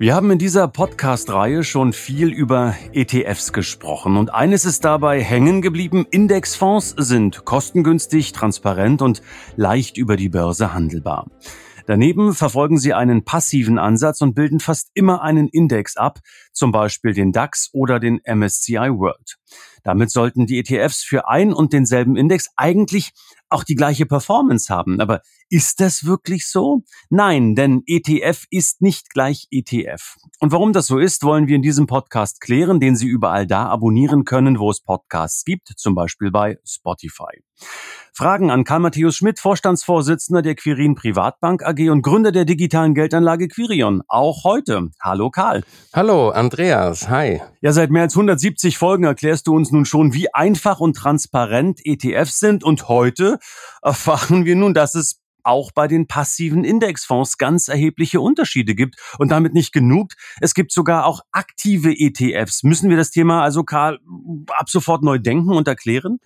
Wir haben in dieser Podcast-Reihe schon viel über ETFs gesprochen und eines ist dabei hängen geblieben. Indexfonds sind kostengünstig, transparent und leicht über die Börse handelbar. Daneben verfolgen sie einen passiven Ansatz und bilden fast immer einen Index ab, zum Beispiel den DAX oder den MSCI World. Damit sollten die ETFs für ein und denselben Index eigentlich auch die gleiche Performance haben. Aber ist das wirklich so? Nein, denn ETF ist nicht gleich ETF. Und warum das so ist, wollen wir in diesem Podcast klären, den Sie überall da abonnieren können, wo es Podcasts gibt, zum Beispiel bei Spotify. Fragen an Karl Matthäus Schmidt, Vorstandsvorsitzender der Quirin Privatbank AG und Gründer der digitalen Geldanlage Quirion. Auch heute. Hallo Karl. Hallo Andreas. Hi. Ja, seit mehr als 170 Folgen erklärst du uns nun schon, wie einfach und transparent ETFs sind und heute erfahren wir nun, dass es auch bei den passiven Indexfonds ganz erhebliche Unterschiede gibt. Und damit nicht genug. Es gibt sogar auch aktive ETFs. Müssen wir das Thema also, Karl, ab sofort neu denken und erklären?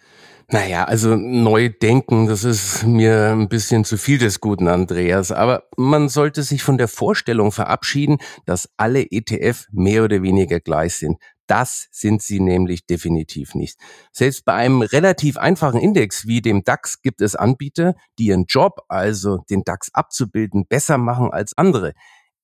Naja, also neu denken, das ist mir ein bisschen zu viel des Guten, Andreas. Aber man sollte sich von der Vorstellung verabschieden, dass alle ETF mehr oder weniger gleich sind. Das sind sie nämlich definitiv nicht. Selbst bei einem relativ einfachen Index wie dem DAX gibt es Anbieter, die ihren Job, also den DAX abzubilden, besser machen als andere.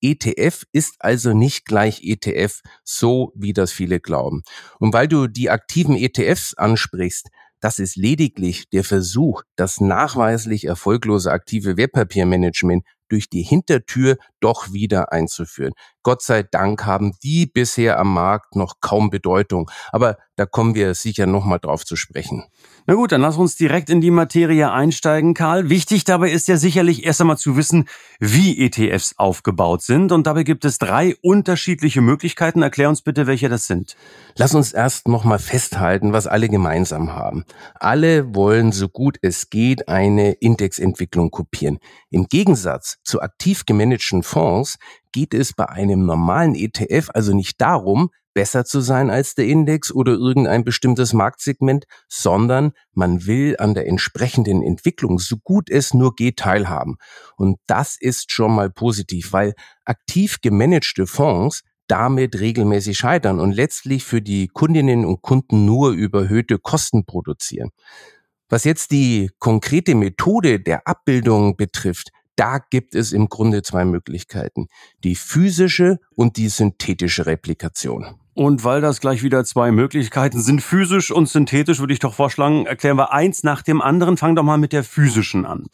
ETF ist also nicht gleich ETF, so wie das viele glauben. Und weil du die aktiven ETFs ansprichst, das ist lediglich der Versuch, das nachweislich erfolglose aktive Wertpapiermanagement durch die Hintertür doch wieder einzuführen. Gott sei Dank haben die bisher am Markt noch kaum Bedeutung. Aber da kommen wir sicher nochmal drauf zu sprechen. Na gut, dann lass uns direkt in die Materie einsteigen, Karl. Wichtig dabei ist ja sicherlich erst einmal zu wissen, wie ETFs aufgebaut sind. Und dabei gibt es drei unterschiedliche Möglichkeiten. Erklär uns bitte, welche das sind. Lass uns erst nochmal festhalten, was alle gemeinsam haben. Alle wollen so gut es geht eine Indexentwicklung kopieren. Im Gegensatz zu aktiv gemanagten Fonds geht es bei einem normalen ETF also nicht darum, besser zu sein als der Index oder irgendein bestimmtes Marktsegment, sondern man will an der entsprechenden Entwicklung so gut es nur geht teilhaben. Und das ist schon mal positiv, weil aktiv gemanagte Fonds damit regelmäßig scheitern und letztlich für die Kundinnen und Kunden nur überhöhte Kosten produzieren. Was jetzt die konkrete Methode der Abbildung betrifft, da gibt es im Grunde zwei Möglichkeiten. Die physische und die synthetische Replikation. Und weil das gleich wieder zwei Möglichkeiten sind, physisch und synthetisch, würde ich doch vorschlagen, erklären wir eins nach dem anderen. Fang doch mal mit der physischen an.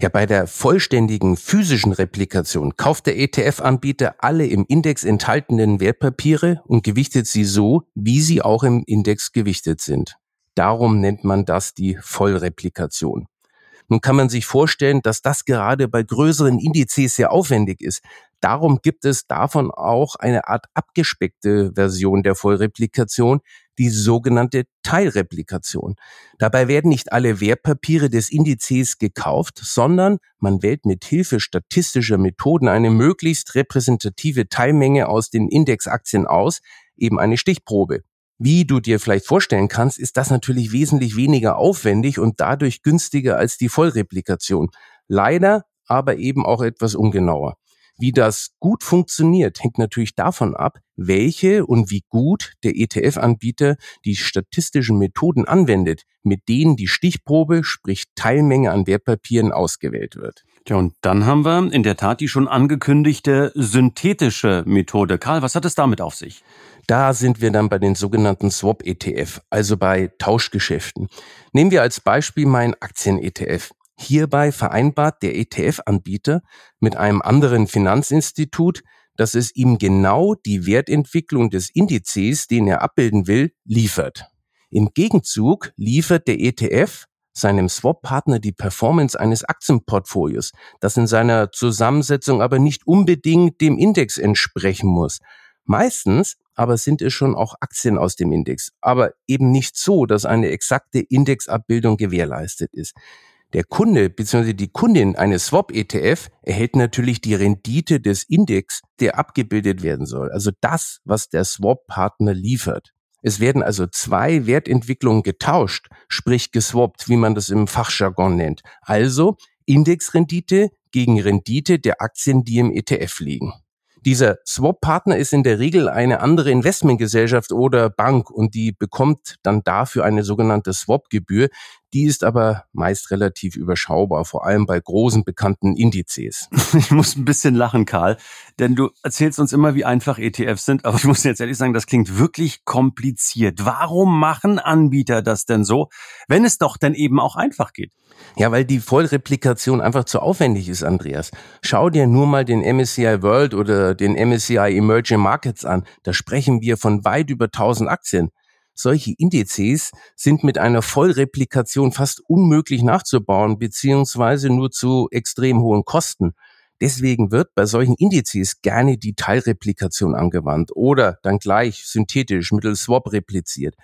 Ja, bei der vollständigen physischen Replikation kauft der ETF-Anbieter alle im Index enthaltenen Wertpapiere und gewichtet sie so, wie sie auch im Index gewichtet sind. Darum nennt man das die Vollreplikation. Nun kann man sich vorstellen, dass das gerade bei größeren Indizes sehr aufwendig ist. Darum gibt es davon auch eine Art abgespeckte Version der Vollreplikation, die sogenannte Teilreplikation. Dabei werden nicht alle Wertpapiere des Indizes gekauft, sondern man wählt mit Hilfe statistischer Methoden eine möglichst repräsentative Teilmenge aus den Indexaktien aus, eben eine Stichprobe. Wie du dir vielleicht vorstellen kannst, ist das natürlich wesentlich weniger aufwendig und dadurch günstiger als die Vollreplikation. Leider aber eben auch etwas ungenauer. Wie das gut funktioniert, hängt natürlich davon ab, welche und wie gut der ETF-Anbieter die statistischen Methoden anwendet, mit denen die Stichprobe, sprich Teilmenge an Wertpapieren ausgewählt wird. Ja, und dann haben wir in der Tat die schon angekündigte synthetische Methode. Karl, was hat es damit auf sich? Da sind wir dann bei den sogenannten Swap-ETF, also bei Tauschgeschäften. Nehmen wir als Beispiel meinen Aktien-ETF. Hierbei vereinbart der ETF-Anbieter mit einem anderen Finanzinstitut, dass es ihm genau die Wertentwicklung des Indizes, den er abbilden will, liefert. Im Gegenzug liefert der ETF seinem Swap-Partner die Performance eines Aktienportfolios, das in seiner Zusammensetzung aber nicht unbedingt dem Index entsprechen muss. Meistens aber sind es schon auch Aktien aus dem Index. Aber eben nicht so, dass eine exakte Indexabbildung gewährleistet ist. Der Kunde bzw. die Kundin eines Swap-ETF erhält natürlich die Rendite des Index, der abgebildet werden soll. Also das, was der Swap-Partner liefert. Es werden also zwei Wertentwicklungen getauscht, sprich geswappt, wie man das im Fachjargon nennt. Also Indexrendite gegen Rendite der Aktien, die im ETF liegen. Dieser Swap-Partner ist in der Regel eine andere Investmentgesellschaft oder Bank und die bekommt dann dafür eine sogenannte Swap-Gebühr. Die ist aber meist relativ überschaubar, vor allem bei großen bekannten Indizes. Ich muss ein bisschen lachen, Karl, denn du erzählst uns immer, wie einfach ETFs sind, aber ich muss jetzt ehrlich sagen, das klingt wirklich kompliziert. Warum machen Anbieter das denn so, wenn es doch denn eben auch einfach geht? Ja, weil die Vollreplikation einfach zu aufwendig ist, Andreas. Schau dir nur mal den MSCI World oder den MSCI Emerging Markets an. Da sprechen wir von weit über 1000 Aktien. Solche Indizes sind mit einer Vollreplikation fast unmöglich nachzubauen, beziehungsweise nur zu extrem hohen Kosten. Deswegen wird bei solchen Indizes gerne die Teilreplikation angewandt oder dann gleich synthetisch mittels Swap repliziert.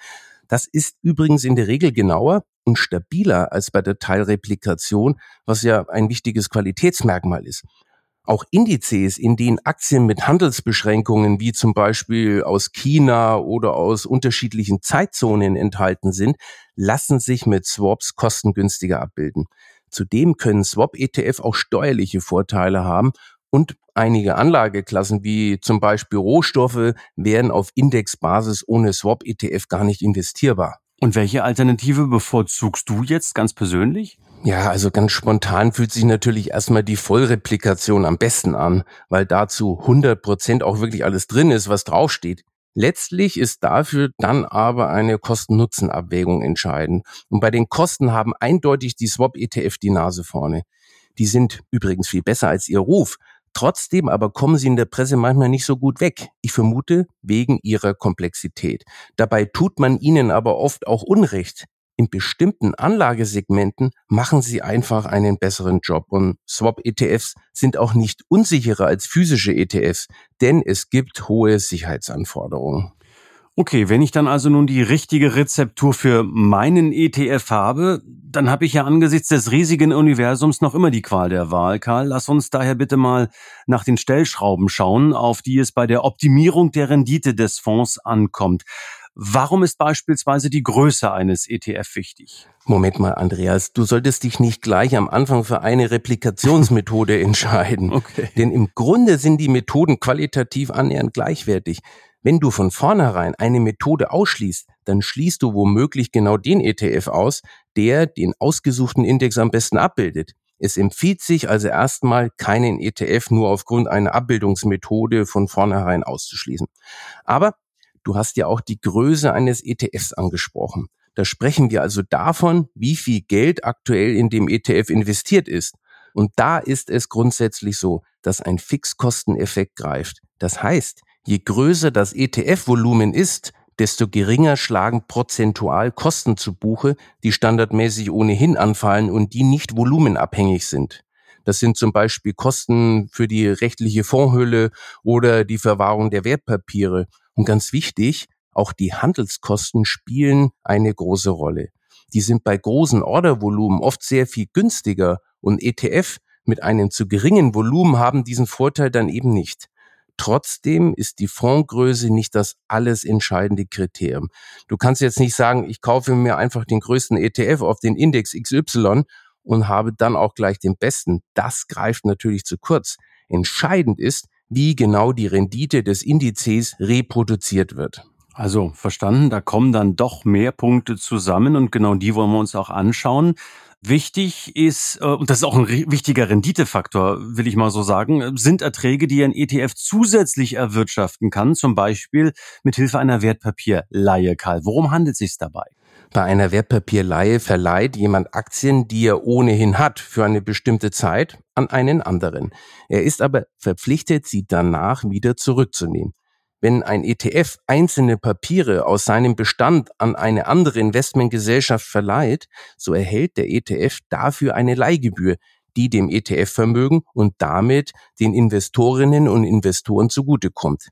Das ist übrigens in der Regel genauer und stabiler als bei der Teilreplikation, was ja ein wichtiges Qualitätsmerkmal ist. Auch Indizes, in denen Aktien mit Handelsbeschränkungen wie zum Beispiel aus China oder aus unterschiedlichen Zeitzonen enthalten sind, lassen sich mit Swaps kostengünstiger abbilden. Zudem können Swap-ETF auch steuerliche Vorteile haben und einige Anlageklassen wie zum Beispiel Rohstoffe wären auf Indexbasis ohne Swap-ETF gar nicht investierbar. Und welche Alternative bevorzugst du jetzt ganz persönlich? Ja, also ganz spontan fühlt sich natürlich erstmal die Vollreplikation am besten an, weil dazu 100 Prozent auch wirklich alles drin ist, was draufsteht. Letztlich ist dafür dann aber eine Kosten-Nutzen-Abwägung entscheidend. Und bei den Kosten haben eindeutig die Swap-ETF die Nase vorne. Die sind übrigens viel besser als ihr Ruf. Trotzdem aber kommen sie in der Presse manchmal nicht so gut weg. Ich vermute, wegen ihrer Komplexität. Dabei tut man ihnen aber oft auch Unrecht. In bestimmten Anlagesegmenten machen sie einfach einen besseren Job und Swap-ETFs sind auch nicht unsicherer als physische ETFs, denn es gibt hohe Sicherheitsanforderungen. Okay, wenn ich dann also nun die richtige Rezeptur für meinen ETF habe, dann habe ich ja angesichts des riesigen Universums noch immer die Qual der Wahl, Karl. Lass uns daher bitte mal nach den Stellschrauben schauen, auf die es bei der Optimierung der Rendite des Fonds ankommt. Warum ist beispielsweise die Größe eines ETF wichtig? Moment mal, Andreas, du solltest dich nicht gleich am Anfang für eine Replikationsmethode entscheiden. Okay. Denn im Grunde sind die Methoden qualitativ annähernd gleichwertig. Wenn du von vornherein eine Methode ausschließt, dann schließt du womöglich genau den ETF aus, der den ausgesuchten Index am besten abbildet. Es empfiehlt sich also erstmal, keinen ETF nur aufgrund einer Abbildungsmethode von vornherein auszuschließen. Aber du hast ja auch die Größe eines ETFs angesprochen. Da sprechen wir also davon, wie viel Geld aktuell in dem ETF investiert ist. Und da ist es grundsätzlich so, dass ein Fixkosteneffekt greift. Das heißt, Je größer das ETF-Volumen ist, desto geringer schlagen prozentual Kosten zu Buche, die standardmäßig ohnehin anfallen und die nicht volumenabhängig sind. Das sind zum Beispiel Kosten für die rechtliche Fondshülle oder die Verwahrung der Wertpapiere. Und ganz wichtig, auch die Handelskosten spielen eine große Rolle. Die sind bei großen Ordervolumen oft sehr viel günstiger und ETF mit einem zu geringen Volumen haben diesen Vorteil dann eben nicht. Trotzdem ist die Fondsgröße nicht das alles entscheidende Kriterium. Du kannst jetzt nicht sagen, ich kaufe mir einfach den größten ETF auf den Index XY und habe dann auch gleich den besten. Das greift natürlich zu kurz. Entscheidend ist, wie genau die Rendite des Indizes reproduziert wird. Also verstanden, da kommen dann doch mehr Punkte zusammen und genau die wollen wir uns auch anschauen. Wichtig ist, äh, und das ist auch ein wichtiger Renditefaktor, will ich mal so sagen, sind Erträge, die ein ETF zusätzlich erwirtschaften kann, zum Beispiel mit Hilfe einer Wertpapierleihe, Karl. Worum handelt es sich dabei? Bei einer Wertpapierleihe verleiht jemand Aktien, die er ohnehin hat, für eine bestimmte Zeit an einen anderen. Er ist aber verpflichtet, sie danach wieder zurückzunehmen. Wenn ein ETF einzelne Papiere aus seinem Bestand an eine andere Investmentgesellschaft verleiht, so erhält der ETF dafür eine Leihgebühr, die dem ETF-Vermögen und damit den Investorinnen und Investoren zugutekommt.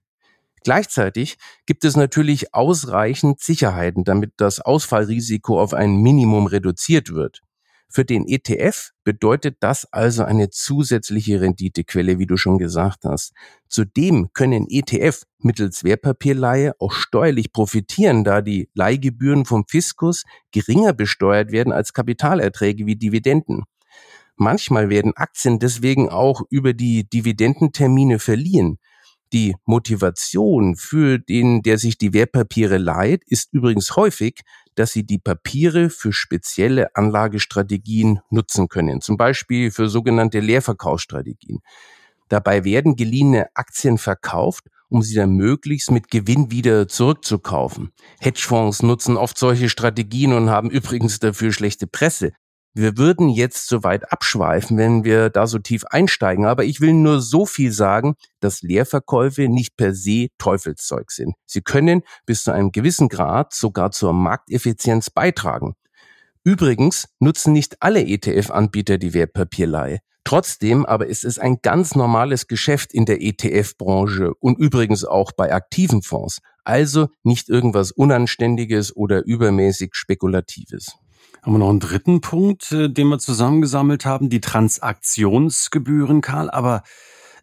Gleichzeitig gibt es natürlich ausreichend Sicherheiten, damit das Ausfallrisiko auf ein Minimum reduziert wird. Für den ETF bedeutet das also eine zusätzliche Renditequelle, wie du schon gesagt hast. Zudem können ETF mittels Wertpapierleihe auch steuerlich profitieren, da die Leihgebühren vom Fiskus geringer besteuert werden als Kapitalerträge wie Dividenden. Manchmal werden Aktien deswegen auch über die Dividendentermine verliehen. Die Motivation für den, der sich die Wertpapiere leiht, ist übrigens häufig, dass sie die Papiere für spezielle Anlagestrategien nutzen können, zum Beispiel für sogenannte Leerverkaufsstrategien. Dabei werden geliehene Aktien verkauft, um sie dann möglichst mit Gewinn wieder zurückzukaufen. Hedgefonds nutzen oft solche Strategien und haben übrigens dafür schlechte Presse. Wir würden jetzt so weit abschweifen, wenn wir da so tief einsteigen, aber ich will nur so viel sagen, dass Leerverkäufe nicht per se Teufelszeug sind. Sie können bis zu einem gewissen Grad sogar zur Markteffizienz beitragen. Übrigens nutzen nicht alle ETF-Anbieter die Wertpapierleihe. Trotzdem aber ist es ein ganz normales Geschäft in der ETF-Branche und übrigens auch bei aktiven Fonds. Also nicht irgendwas Unanständiges oder übermäßig Spekulatives. Haben wir noch einen dritten Punkt, äh, den wir zusammengesammelt haben, die Transaktionsgebühren, Karl. Aber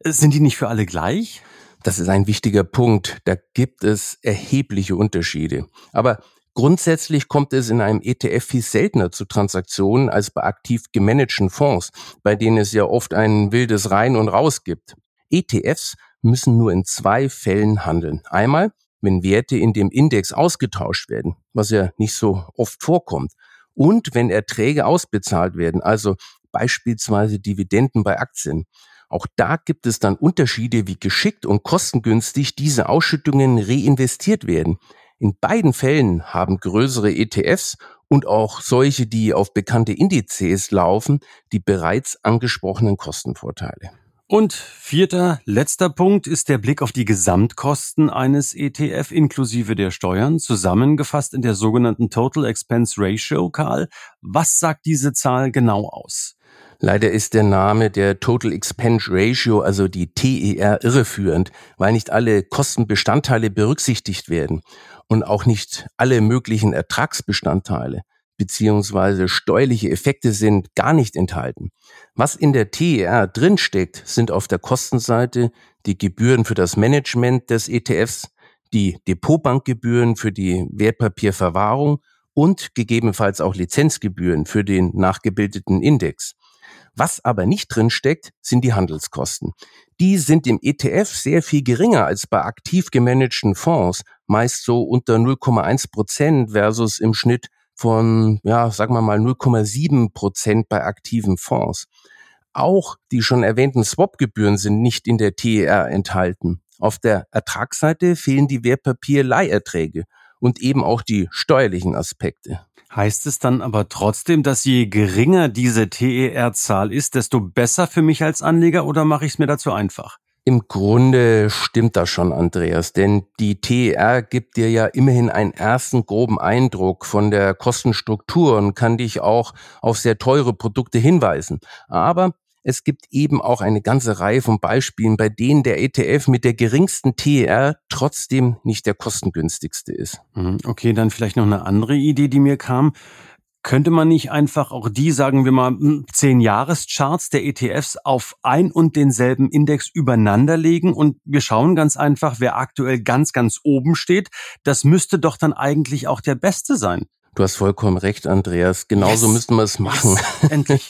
äh, sind die nicht für alle gleich? Das ist ein wichtiger Punkt. Da gibt es erhebliche Unterschiede. Aber grundsätzlich kommt es in einem ETF viel seltener zu Transaktionen als bei aktiv gemanagten Fonds, bei denen es ja oft ein wildes Rein und Raus gibt. ETFs müssen nur in zwei Fällen handeln. Einmal, wenn Werte in dem Index ausgetauscht werden, was ja nicht so oft vorkommt und wenn Erträge ausbezahlt werden, also beispielsweise Dividenden bei Aktien. Auch da gibt es dann Unterschiede, wie geschickt und kostengünstig diese Ausschüttungen reinvestiert werden. In beiden Fällen haben größere ETFs und auch solche, die auf bekannte Indizes laufen, die bereits angesprochenen Kostenvorteile. Und vierter, letzter Punkt ist der Blick auf die Gesamtkosten eines ETF inklusive der Steuern, zusammengefasst in der sogenannten Total Expense Ratio. Karl, was sagt diese Zahl genau aus? Leider ist der Name der Total Expense Ratio, also die TER, irreführend, weil nicht alle Kostenbestandteile berücksichtigt werden und auch nicht alle möglichen Ertragsbestandteile beziehungsweise steuerliche Effekte sind gar nicht enthalten. Was in der TER drinsteckt, sind auf der Kostenseite die Gebühren für das Management des ETFs, die Depotbankgebühren für die Wertpapierverwahrung und gegebenenfalls auch Lizenzgebühren für den nachgebildeten Index. Was aber nicht drinsteckt, sind die Handelskosten. Die sind im ETF sehr viel geringer als bei aktiv gemanagten Fonds, meist so unter 0,1 Prozent versus im Schnitt von, ja, sagen wir mal 0,7 Prozent bei aktiven Fonds. Auch die schon erwähnten Swap-Gebühren sind nicht in der TER enthalten. Auf der Ertragsseite fehlen die Wertpapier-Leiherträge und eben auch die steuerlichen Aspekte. Heißt es dann aber trotzdem, dass je geringer diese TER-Zahl ist, desto besser für mich als Anleger oder mache ich es mir dazu einfach? Im Grunde stimmt das schon, Andreas, denn die TER gibt dir ja immerhin einen ersten groben Eindruck von der Kostenstruktur und kann dich auch auf sehr teure Produkte hinweisen. Aber es gibt eben auch eine ganze Reihe von Beispielen, bei denen der ETF mit der geringsten TER trotzdem nicht der kostengünstigste ist. Mhm, okay, dann vielleicht noch eine andere Idee, die mir kam. Könnte man nicht einfach auch die, sagen wir mal, hm, zehn Jahrescharts der ETFs auf ein und denselben Index übereinander legen und wir schauen ganz einfach, wer aktuell ganz, ganz oben steht. Das müsste doch dann eigentlich auch der Beste sein. Du hast vollkommen recht, Andreas. Genauso yes. müssten wir es machen. Yes. Endlich.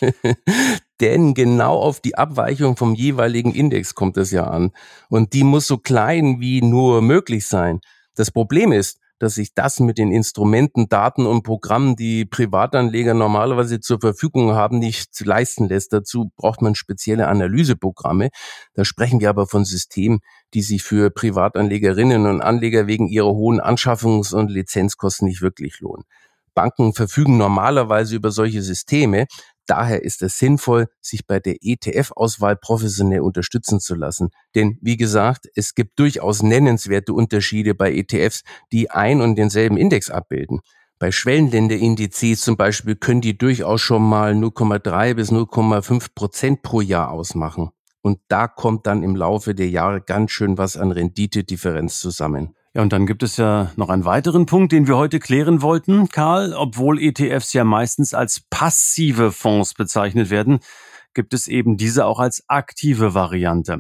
Denn genau auf die Abweichung vom jeweiligen Index kommt es ja an. Und die muss so klein wie nur möglich sein. Das Problem ist, dass sich das mit den Instrumenten, Daten und Programmen, die Privatanleger normalerweise zur Verfügung haben, nicht leisten lässt. Dazu braucht man spezielle Analyseprogramme. Da sprechen wir aber von Systemen, die sich für Privatanlegerinnen und Anleger wegen ihrer hohen Anschaffungs- und Lizenzkosten nicht wirklich lohnen. Banken verfügen normalerweise über solche Systeme, Daher ist es sinnvoll, sich bei der ETF-Auswahl professionell unterstützen zu lassen. Denn wie gesagt, es gibt durchaus nennenswerte Unterschiede bei ETFs, die ein und denselben Index abbilden. Bei Schwellenländerindizes zum Beispiel können die durchaus schon mal 0,3 bis 0,5 Prozent pro Jahr ausmachen. Und da kommt dann im Laufe der Jahre ganz schön was an Renditedifferenz zusammen. Ja, und dann gibt es ja noch einen weiteren Punkt, den wir heute klären wollten, Karl. Obwohl ETFs ja meistens als passive Fonds bezeichnet werden, gibt es eben diese auch als aktive Variante.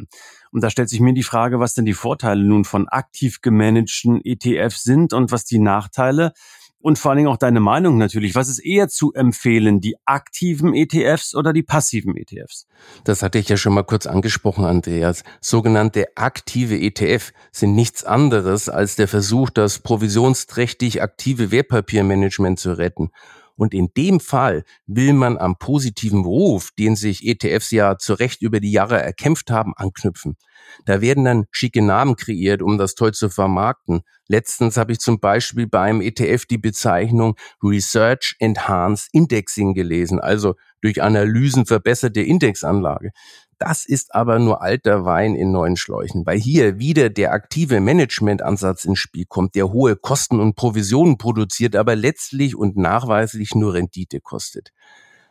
Und da stellt sich mir die Frage, was denn die Vorteile nun von aktiv gemanagten ETFs sind und was die Nachteile und vor allen Dingen auch deine Meinung natürlich. Was ist eher zu empfehlen, die aktiven ETFs oder die passiven ETFs? Das hatte ich ja schon mal kurz angesprochen, Andreas. Sogenannte aktive ETF sind nichts anderes als der Versuch, das provisionsträchtig aktive Wertpapiermanagement zu retten. Und in dem Fall will man am positiven Ruf, den sich ETFs ja zu Recht über die Jahre erkämpft haben, anknüpfen. Da werden dann schicke Namen kreiert, um das toll zu vermarkten. Letztens habe ich zum Beispiel bei einem ETF die Bezeichnung Research Enhanced Indexing gelesen, also durch Analysen verbesserte Indexanlage. Das ist aber nur alter Wein in neuen Schläuchen, weil hier wieder der aktive Managementansatz ins Spiel kommt, der hohe Kosten und Provisionen produziert, aber letztlich und nachweislich nur Rendite kostet.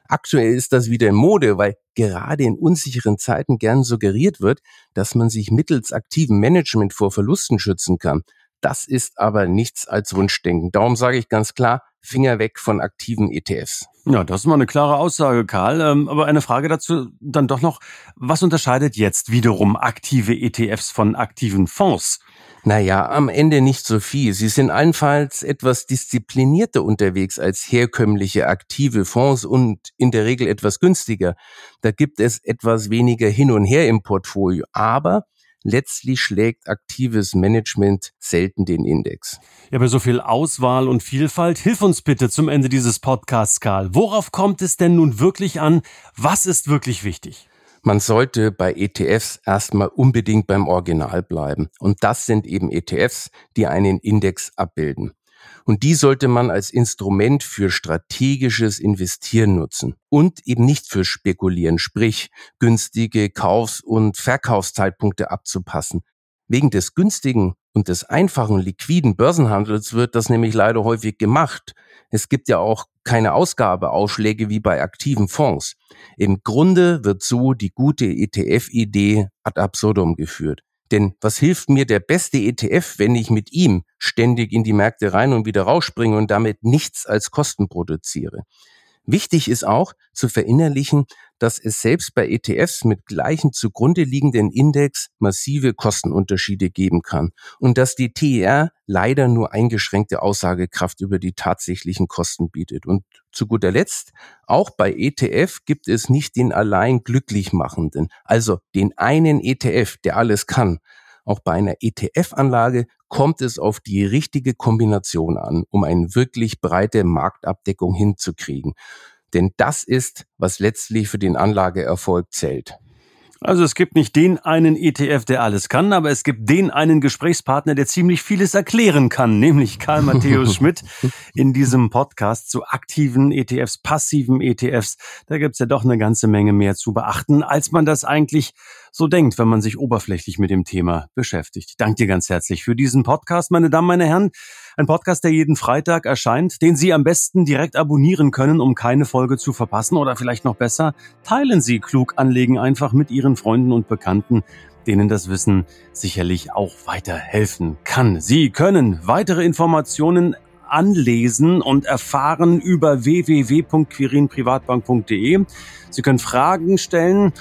Aktuell ist das wieder in Mode, weil gerade in unsicheren Zeiten gern suggeriert wird, dass man sich mittels aktivem Management vor Verlusten schützen kann. Das ist aber nichts als Wunschdenken. Darum sage ich ganz klar, Finger weg von aktiven ETFs. Ja, das ist mal eine klare Aussage, Karl. Ähm, aber eine Frage dazu dann doch noch, was unterscheidet jetzt wiederum aktive ETFs von aktiven Fonds? Naja, am Ende nicht so viel. Sie sind allenfalls etwas disziplinierter unterwegs als herkömmliche aktive Fonds und in der Regel etwas günstiger. Da gibt es etwas weniger hin und her im Portfolio. Aber Letztlich schlägt aktives Management selten den Index. Ja, bei so viel Auswahl und Vielfalt, hilf uns bitte zum Ende dieses Podcasts, Karl. Worauf kommt es denn nun wirklich an? Was ist wirklich wichtig? Man sollte bei ETFs erstmal unbedingt beim Original bleiben. Und das sind eben ETFs, die einen Index abbilden. Und die sollte man als Instrument für strategisches Investieren nutzen und eben nicht für Spekulieren, sprich günstige Kaufs- und Verkaufszeitpunkte abzupassen. Wegen des günstigen und des einfachen liquiden Börsenhandels wird das nämlich leider häufig gemacht. Es gibt ja auch keine Ausgabeausschläge wie bei aktiven Fonds. Im Grunde wird so die gute ETF-Idee ad absurdum geführt. Denn was hilft mir der beste ETF, wenn ich mit ihm ständig in die Märkte rein und wieder rausspringe und damit nichts als Kosten produziere? Wichtig ist auch zu verinnerlichen, dass es selbst bei ETFs mit gleichen zugrunde liegenden Index massive Kostenunterschiede geben kann und dass die TER leider nur eingeschränkte Aussagekraft über die tatsächlichen Kosten bietet. Und zu guter Letzt, auch bei ETF gibt es nicht den allein glücklich machenden, also den einen ETF, der alles kann. Auch bei einer ETF-Anlage kommt es auf die richtige Kombination an, um eine wirklich breite Marktabdeckung hinzukriegen. Denn das ist, was letztlich für den Anlageerfolg zählt. Also es gibt nicht den einen ETF, der alles kann, aber es gibt den einen Gesprächspartner, der ziemlich vieles erklären kann, nämlich Karl Matthäus Schmidt in diesem Podcast zu aktiven ETFs, passiven ETFs. Da gibt's ja doch eine ganze Menge mehr zu beachten, als man das eigentlich so denkt, wenn man sich oberflächlich mit dem Thema beschäftigt. Ich danke dir ganz herzlich für diesen Podcast, meine Damen, meine Herren. Ein Podcast, der jeden Freitag erscheint, den Sie am besten direkt abonnieren können, um keine Folge zu verpassen oder vielleicht noch besser, teilen Sie klug anlegen einfach mit Ihren Freunden und Bekannten denen das Wissen sicherlich auch weiterhelfen kann. Sie können weitere Informationen anlesen und erfahren über www.quirinprivatbank.de. Sie können Fragen stellen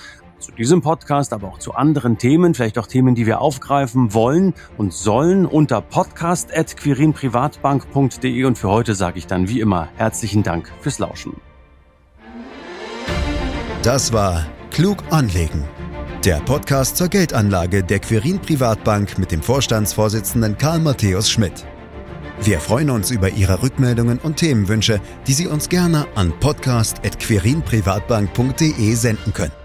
zu diesem Podcast, aber auch zu anderen Themen, vielleicht auch Themen, die wir aufgreifen wollen und sollen unter podcast.quirinprivatbank.de und für heute sage ich dann wie immer herzlichen Dank fürs Lauschen. Das war Klug anlegen. Der Podcast zur Geldanlage der Quirin Privatbank mit dem Vorstandsvorsitzenden Karl Matthäus Schmidt. Wir freuen uns über Ihre Rückmeldungen und Themenwünsche, die Sie uns gerne an podcast.quirinprivatbank.de senden können.